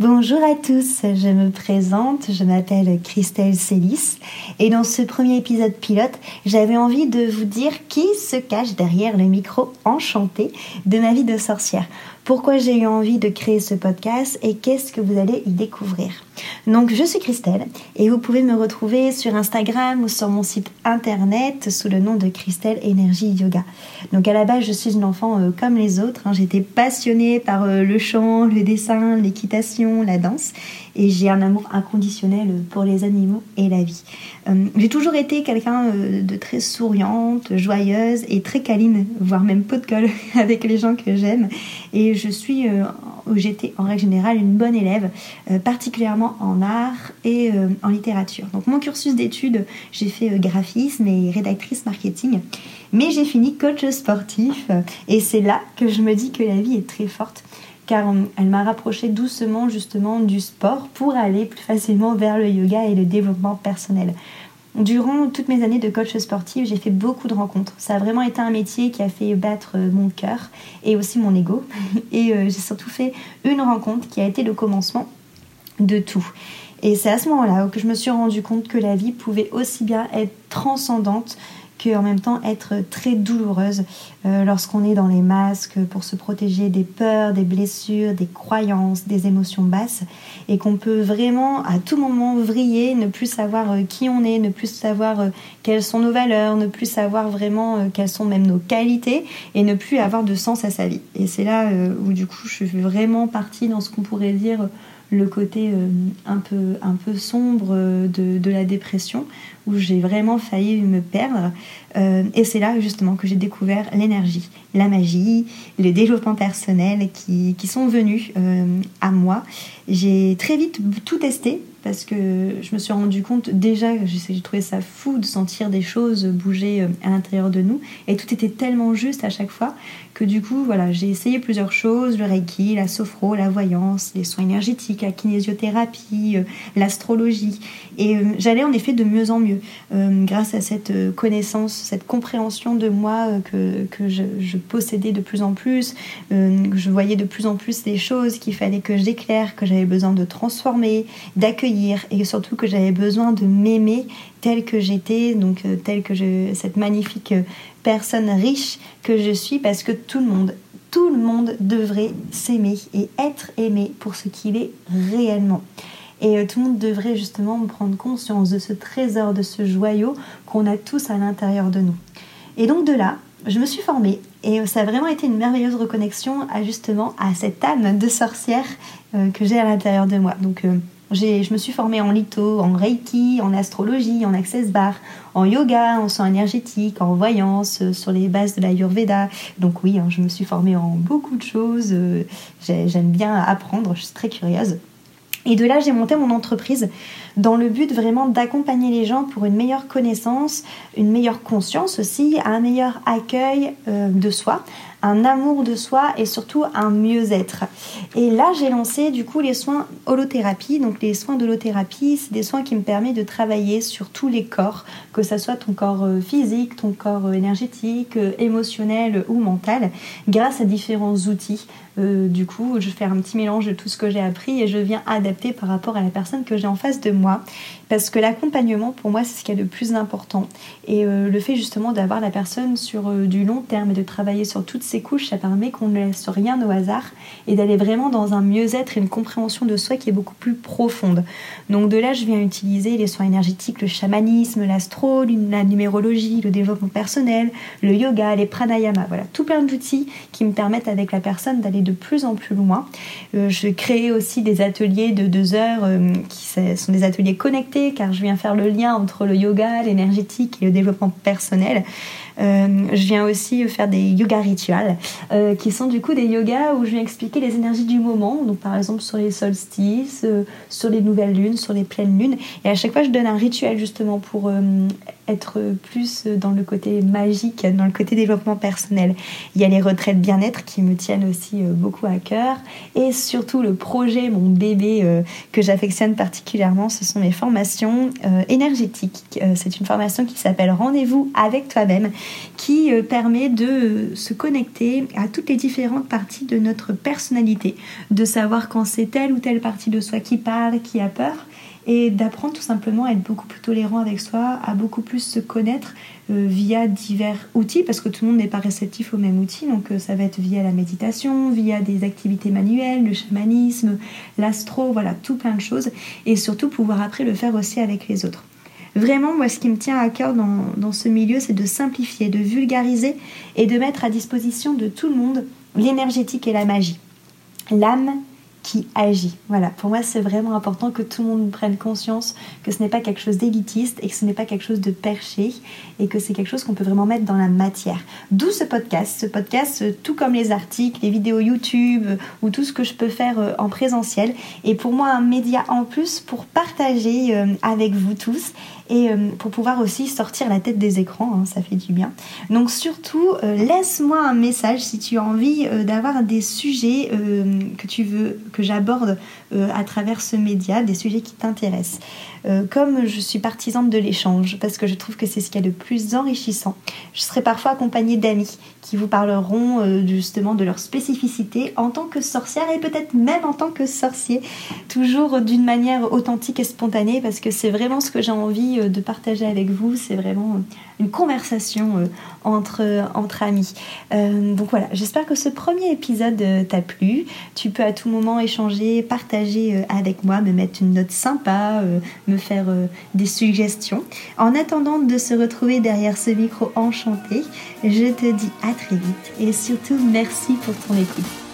Bonjour à tous, je me présente, je m'appelle Christelle Célis et dans ce premier épisode pilote, j'avais envie de vous dire qui se cache derrière le micro enchanté de ma vie de sorcière pourquoi j'ai eu envie de créer ce podcast et qu'est-ce que vous allez y découvrir? Donc je suis Christelle et vous pouvez me retrouver sur Instagram ou sur mon site internet sous le nom de Christelle Énergie Yoga. Donc à la base je suis une enfant euh, comme les autres, hein. j'étais passionnée par euh, le chant, le dessin, l'équitation, la danse et j'ai un amour inconditionnel pour les animaux et la vie. Euh, j'ai toujours été quelqu'un de très souriante, joyeuse et très câline, voire même pot de colle avec les gens que j'aime et je suis, euh, j'étais en règle générale une bonne élève, euh, particulièrement en art et euh, en littérature. Donc mon cursus d'études, j'ai fait graphisme et rédactrice marketing, mais j'ai fini coach sportif et c'est là que je me dis que la vie est très forte car elle m'a rapproché doucement justement du sport pour aller plus facilement vers le yoga et le développement personnel. Durant toutes mes années de coach sportif, j'ai fait beaucoup de rencontres. Ça a vraiment été un métier qui a fait battre euh, mon cœur et aussi mon ego. Et euh, j'ai surtout fait une rencontre qui a été le commencement de tout. Et c'est à ce moment-là que je me suis rendu compte que la vie pouvait aussi bien être transcendante en même temps être très douloureuse euh, lorsqu'on est dans les masques pour se protéger des peurs, des blessures, des croyances, des émotions basses et qu'on peut vraiment à tout moment vriller, ne plus savoir euh, qui on est, ne plus savoir euh, quelles sont nos valeurs, ne plus savoir vraiment quelles sont même nos qualités et ne plus avoir de sens à sa vie. Et c'est là où du coup je suis vraiment partie dans ce qu'on pourrait dire le côté euh, un, peu, un peu sombre de, de la dépression, où j'ai vraiment failli me perdre. Euh, et c'est là justement que j'ai découvert l'énergie, la magie, le développement personnel qui, qui sont venus euh, à moi. J'ai très vite tout testé parce que je me suis rendu compte déjà, j'ai trouvé ça fou de sentir des choses bouger à l'intérieur de nous. Et tout était tellement juste à chaque fois que du coup voilà j'ai essayé plusieurs choses, le reiki, la sophro, la voyance, les soins énergétiques, la kinésiothérapie, l'astrologie. Et j'allais en effet de mieux en mieux euh, grâce à cette euh, connaissance, cette compréhension de moi euh, que, je, possédais de plus en plus, que je voyais de plus en plus des choses qu'il fallait que j'éclaire, que j'avais besoin de transformer, d'accueillir et surtout que j'avais besoin de m'aimer telle que j'étais, donc telle que je, cette magnifique personne riche que je suis, parce que tout le monde, tout le monde devrait s'aimer et être aimé pour ce qu'il est réellement. Et euh, tout le monde devrait justement prendre conscience de ce trésor, de ce joyau qu'on a tous à l'intérieur de nous. Et donc de là, je me suis formée et ça a vraiment été une merveilleuse reconnexion à justement à cette âme de sorcière euh, que j'ai à l'intérieur de moi. Euh, je me suis formée en litho, en reiki, en astrologie, en access bar, en yoga, en soins énergétiques, en voyance, sur les bases de l'ayurveda. Donc oui, hein, je me suis formée en beaucoup de choses. J'aime bien apprendre, je suis très curieuse. Et de là, j'ai monté mon entreprise dans le but vraiment d'accompagner les gens pour une meilleure connaissance, une meilleure conscience aussi, un meilleur accueil euh, de soi, un amour de soi et surtout un mieux-être. Et là, j'ai lancé du coup les soins holothérapie. Donc les soins d'holothérapie, c'est des soins qui me permettent de travailler sur tous les corps, que ce soit ton corps euh, physique, ton corps euh, énergétique, émotionnel ou mental, grâce à différents outils. du coup, je fais un petit mélange de tout ce que j'ai appris et je viens adapter par rapport à la personne que j'ai en face de moi. Parce que l'accompagnement, pour moi, c'est ce qui est le plus important. Et euh, le fait justement d'avoir la personne sur euh, du long terme et de travailler sur toutes ces couches, ça permet qu'on ne laisse rien au hasard et d'aller vraiment dans un mieux-être et une compréhension de soi qui est beaucoup plus profonde. Donc de là, je viens utiliser les soins énergétiques, le chamanisme, l'astro, la numérologie, le développement personnel, le yoga, les pranayama. Voilà, tout plein d'outils qui me permettent avec la personne d'aller de plus en plus loin. Euh, je crée aussi des ateliers de deux heures qui sont des ateliers connectés car je viens faire le lien entre le yoga, l'énergétique et le développement personnel. je viens aussi faire des yoga rituels qui sont du coup des yogas où je viens expliquer les énergies du moment. Donc par exemple sur les solstices, sur les nouvelles lunes, sur les pleines lunes. Et à chaque fois, je donne un rituel justement pour être plus dans le côté magique, dans le côté développement personnel. Il y a les retraites bien-être qui me tiennent aussi beaucoup à cœur. Et surtout le projet, mon bébé que j'affectionne particulièrement, ce sont mes formations énergétiques. C'est une formation qui s'appelle Rendez-vous avec toi-même, qui permet de se connecter à toutes les différentes parties de notre personnalité, de savoir quand c'est telle ou telle partie de soi qui parle, qui a peur, et d'apprendre tout simplement à être beaucoup plus tolérant avec soi, à beaucoup plus se connaître euh, via divers outils, parce que tout le monde n'est pas réceptif aux mêmes outils, donc euh, ça va être via la méditation, via des activités manuelles, le chamanisme, l'astro, voilà, tout plein de choses, et surtout pouvoir après le faire aussi avec les autres. Vraiment, moi, ce qui me tient à cœur dans, dans ce milieu, c'est de simplifier, de vulgariser et de mettre à disposition de tout le monde l'énergétique et la magie. L'âme qui agit. Voilà, pour moi c'est vraiment important que tout le monde prenne conscience que ce n'est pas quelque chose d'élitiste et que ce n'est pas quelque chose de perché et que c'est quelque chose qu'on peut vraiment mettre dans la matière. D'où ce podcast. Ce podcast, tout comme les articles, les vidéos YouTube ou tout ce que je peux faire euh, en présentiel, est pour moi un média en plus pour partager euh, avec vous tous et euh, pour pouvoir aussi sortir la tête des écrans, hein, ça fait du bien. Donc surtout, laisse-moi un message si tu as envie d'avoir des sujets que tu veux que j'aborde euh, à travers ce média, des sujets qui t'intéressent. Euh, comme je suis partisane de l'échange, parce que je trouve que c'est ce qu'il y a de plus enrichissant, je serai parfois accompagnée d'amis qui vous parleront euh, justement de leur spécificité en tant que sorcière et peut-être même en tant que sorcier, toujours d'une manière authentique et spontanée, parce que c'est vraiment ce que j'ai envie de partager avec vous, c'est vraiment une conversation entre, entre amis. donc voilà, j'espère que ce premier épisode t'a plu. Tu peux à tout moment échanger, partager avec moi, me mettre une note sympa, me faire euh, des suggestions. En attendant de se retrouver derrière ce micro enchanté, je te dis à très vite et surtout merci pour ton écoute.